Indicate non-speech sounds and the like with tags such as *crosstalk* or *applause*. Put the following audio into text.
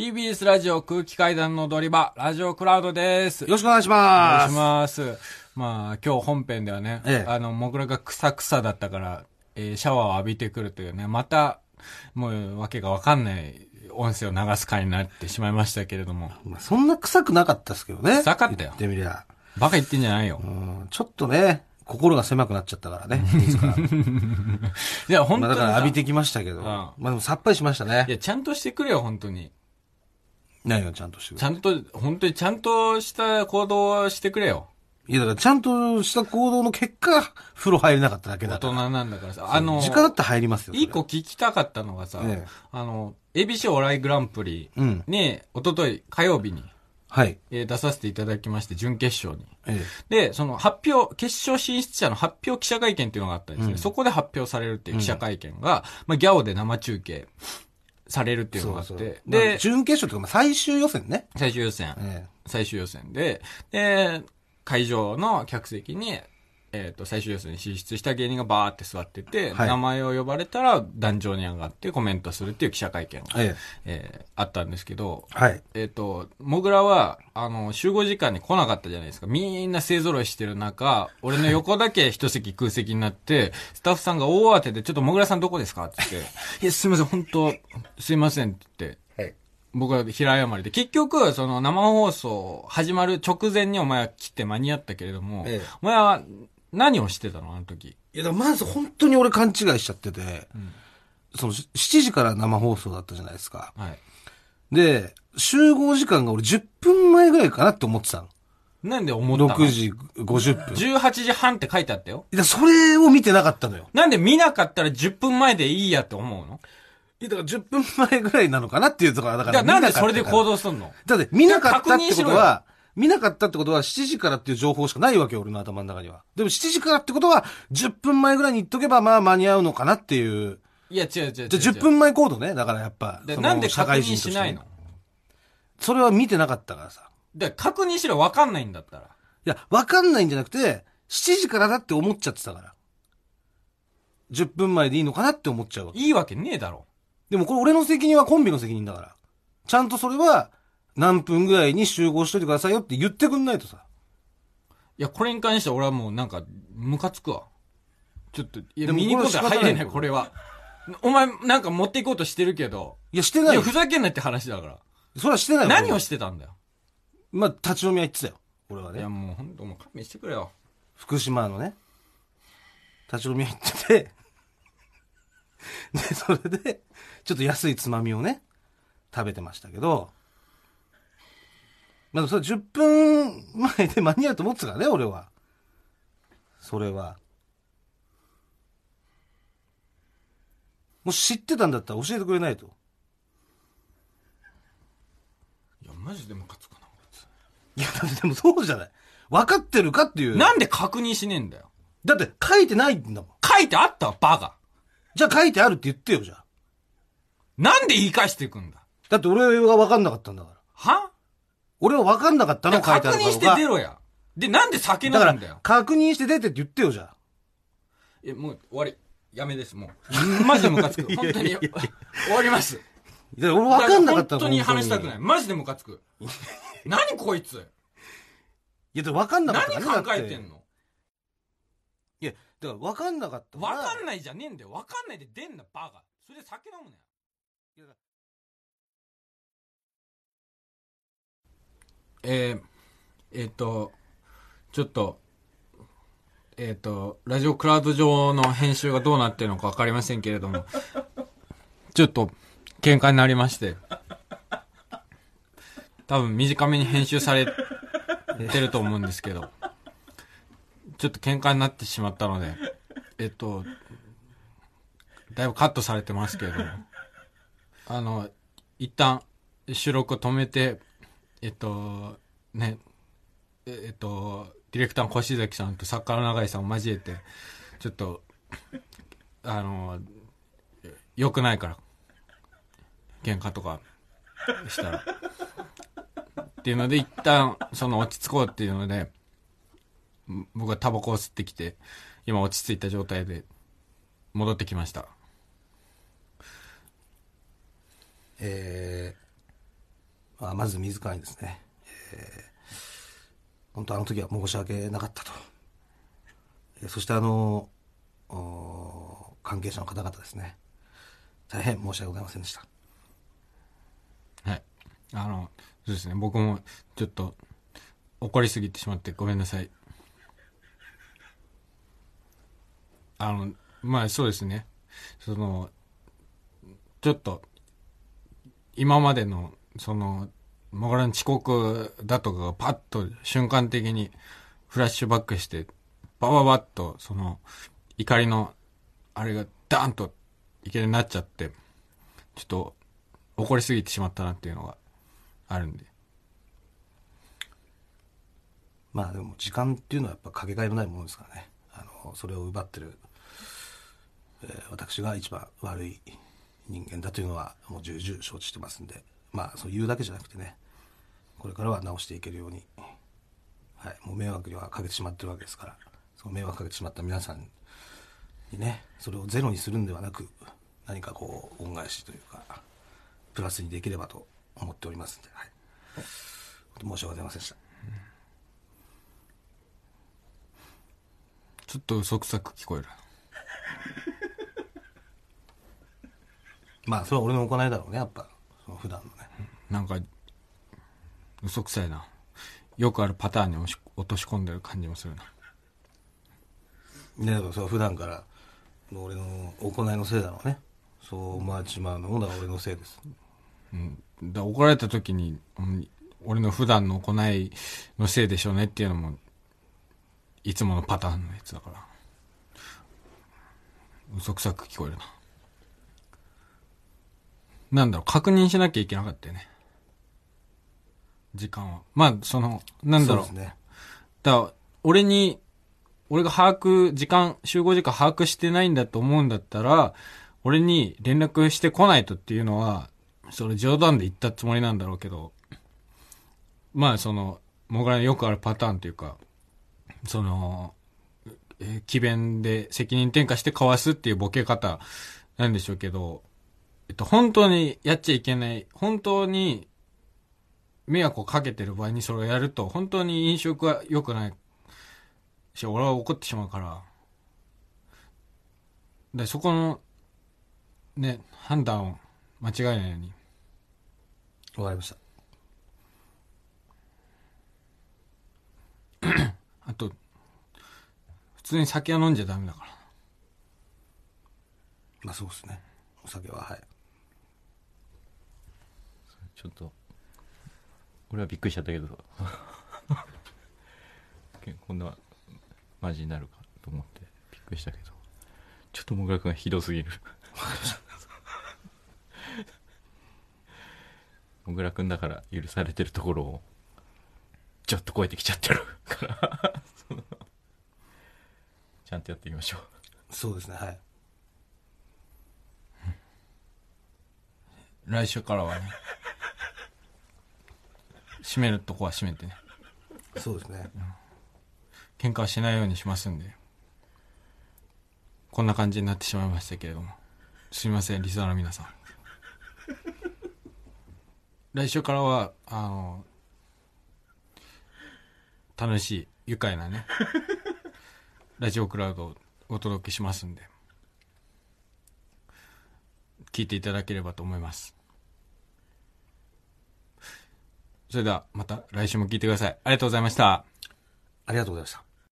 TBS ラジオ空気階段の踊り場、ラジオクラウドです。よろしくお願いしお願ます。いします。まあ、今日本編ではね、ええあの、もぐらがくさくさだったから、えーシャワーを浴びてくるというね、また、もう、わけがわかんない音声を流す回になってしまいましたけれども、まあそんな臭くなかったですけどね。臭かったよ言ってみりゃ。バカ言ってんじゃないよう。ん、ちょっとね、心が狭くなっちゃったからね。*laughs* いや、本当にさ。まあだから浴びてきましたけど。んまあでもさっぱりしましたいね。や、ちゃんとしてくれよ、本当に。何がちゃんとしてくれちゃんと、本当にちゃんとした行動をしてくれよ。いやだからちゃんとした行動の結果、風呂入れなかっただけ大だから。人なんだからさ。あの、時間だったら入りますよ。一個聞きたかったのがさ、ええあの、ABC お笑いグランプリうん。に、一昨日火曜日に、はい。えー出させていただきまして、準決勝に。えで、その発表、決勝進出者の発表記者会見っていうのがあったんですね。うんそこで発表されるっていう記者会見が、まあ、ギャオで生中継されるってえいうのがあって、そうそう。で、まあ準決勝というか、まあ最終予選ね。最終予選、え最終予選で、で、会場の客席に、えっ、と、最終予選に進出した芸人がバーって座ってて、はい名前を呼ばれたら壇上に上がってコメントするっていう記者会見が、ええーあったんですけど、えはい。えっ、と、もぐらは、あの、集合時間に来なかったじゃないですか。みんな勢揃いしてる中、俺の横だけ一席空席になって、スタッフさんが大慌てで、ちょっともぐらさんどこですかって言って、*laughs* いや、すいません、本当すいませんって言って、はい。僕は平謝りで、結局、その生放送始まる直前にお前は来て間に合ったけれども、ええお前は何をしてたの？あの時。いや、だからまず本当に俺勘違いしちゃってて、そのし7時から生放送だったじゃないですか。はい。で、集合時間が俺10分前ぐらいかなって思ってたの。なんで思ったの？6時50分。い18時半って書いてあったよ。や、それを見てなかったのよ。なんで見なかったら10分前でいいやって思うの？いや、だから10分前ぐらいなのかなっていうところだかじゃら。あなんでそれで行動動すんの？だって見なかったってことは、見なかったってことは7時からっていう情報しかないわけよ、俺の頭の中には。でも7時からってことは、10分前ぐらいに言っとけばまあ間に合うのかなっていう。いや、違う違う違う。じゃあ10分前行動ね。だからやっぱ。なんで社確認しないの？それは見てなかったからさ。で、確認しろ分かんないんだったら。いや、わかんないんじゃなくて、7時からだって思っちゃってたから。10分前でいいのかなって思っちゃうわけ。いいわけねえだろ。でもこれ俺の責任はコンビの責任だから。ちゃんとそれは、何分ぐらいに集合しといてくださいよって言ってくんないとさ。いや、これに関しては俺はもうなんか、ムカつくわ。ちょっと、いや、でも見に行こうとは入れない、ここれは。お前、なんか持っていこうとしてるけど。いや、してないよいや、ふ。ざけんなって話だから。それはしてないよ何を俺してたんだよ。まあ、立ち飲みは言ってたよ。俺はいや、ね。もうほんと、もう勘弁してくれよ。福島のね。立ち飲みは行ってて。で、それで、ちょっと安いつまみをね、食べてましたけど、まあ、それ10分前で間に合うと思ってたからね、俺は。それは。もし知ってたんだったら教えてくれないと。いや、マジでムカつくな、こいいや、だってでもそうじゃない。分かってるかっていう。つなんで確認しねえんだよ。だって書いてないんだもん。書いてあったわ、バカ。じゃあ書いてあるって言ってよ、じゃあ。なんで言い返していくんだだって俺は分かんなかったんだから。は？俺は分かんなかったの書いてあるか確認してが出ろや。で、なんで酒飲むんだよら、。確認して出てって言ってよ、じゃあ。え、もう終わり。やめです、もう。マジでムカつく。*laughs* 本当に。終わります。いや俺分かんなかった本当に話したくない。いマジでムカつく。*laughs* 何こいつや、でも分かんなかった何考えてんの？いや、だから分かんなかったわかんないじゃねえんだよ。わかんないで出んな、バカ。それで酒飲むなよ。えー、えっ、と、ちょっと、えっ、と、ラジオクラウド上の編集がどうなってるのかわかりませんけれども、*laughs* ちょっと、喧嘩になりまして、多分短めに編集されてると思うんですけど、ちょっと喧嘩になってしまったので、えっと、だいぶカットされてますけれども、あの、一旦収録を止めて、えっと、ね、えっと、ディレクターの越崎さんと作家の永井さんを交えて、ちょっと、あの、良くないから、喧嘩とかしたら。っていうので、一旦、その落ち着こうっていうので、僕はタバコを吸ってきて、今落ち着いた状態で戻ってきました。えまあ、まず自らにですね、えー本当あの時は申し訳なかったと。えーそしてあの、関係者の方々ですね、大変申し訳ございませんでした。はい。あの、そうですね。僕もちょっと怒りすぎてしまってごめんなさい。あの、まあそうですね。その、ちょっと、今までの、その、モグラの遅刻だとかがパッと瞬間的にフラッシュバックして、バババッと、その、怒りの、あれがダーンといきなりなっちゃって、ちょっと、怒りすぎてしまったなっていうのがあるんで。まあでも時間っていうのはやっぱかけがえのないものですからね。あの、それを奪ってる、えー私が一番悪い人間だというのはもう重々承知してますんで、まあそう言うだけじゃなくてね、これからは直していけるように、はい、もう迷惑にはかけてしまってるわけですから、その迷惑かけてしまった皆さんにね、それをゼロにするんではなく、何かこう、恩返しというか、プラスにできればと思っておりますんで、はい。申し訳ございませんでした。ちょっと嘘くさく聞こえる。*laughs* まあ、それは俺の行いだろうね、やっぱ。普段のね。なんか、嘘くさいな。よくあるパターンに落とし込んでる感じもするな。ね、だからそれは普段からの俺の行いのせいだろうね。そう思われちまうのも、だから俺のせいです。うん。だ怒られた時に、うん俺の普段の行いのせいでしょうねっていうのも、いつものパターンのやつだから。嘘くさく聞こえるな。なんだろう、確認しなきゃいけなかったよね。時間は。まあ、その、なんだろう。そうですね。だから、俺に、俺が把握、時間、集合時間把握してないんだと思うんだったら、俺に連絡してこないとっていうのは、それ冗談で言ったつもりなんだろうけど、まあその、もぐらのよくあるパターンというか、その、えー詭弁で責任転嫁してかわすっていうボケ方なんでしょうけど、えっと、本当にやっちゃいけない、本当に迷惑をかけてる場合にそれをやると、本当に飲食は良くないし、俺は怒ってしまうから。で、そこの、ね、判断を間違えないように。わかりました。*coughs* あと、普通に酒は飲んじゃダメだから。まあそうですね。お酒は、はい。ちょっと俺はびっくりしちゃったけど。*laughs* けこんなマジになるかと思ってびっくりしたけど。ちょっともぐらくんがひどすぎる。*laughs* もぐらくんだから許されてるところをちょっと超えてきちゃってる。から *laughs* ちゃんとやってみましょう。そうですね、はい。来週からはね、閉めるとこは閉めてね。そうですね。喧嘩はしないようにしますんで。こんな感じになってしまいましたけれども。すいません、リスナーの皆さん。来週からは、あの、楽しい、愉快なね、ラジオクラウドをお届けしますんで、聞いていただければと思います。それでは、また来週も聞いてください。ありがとうございました。ありがとうございました。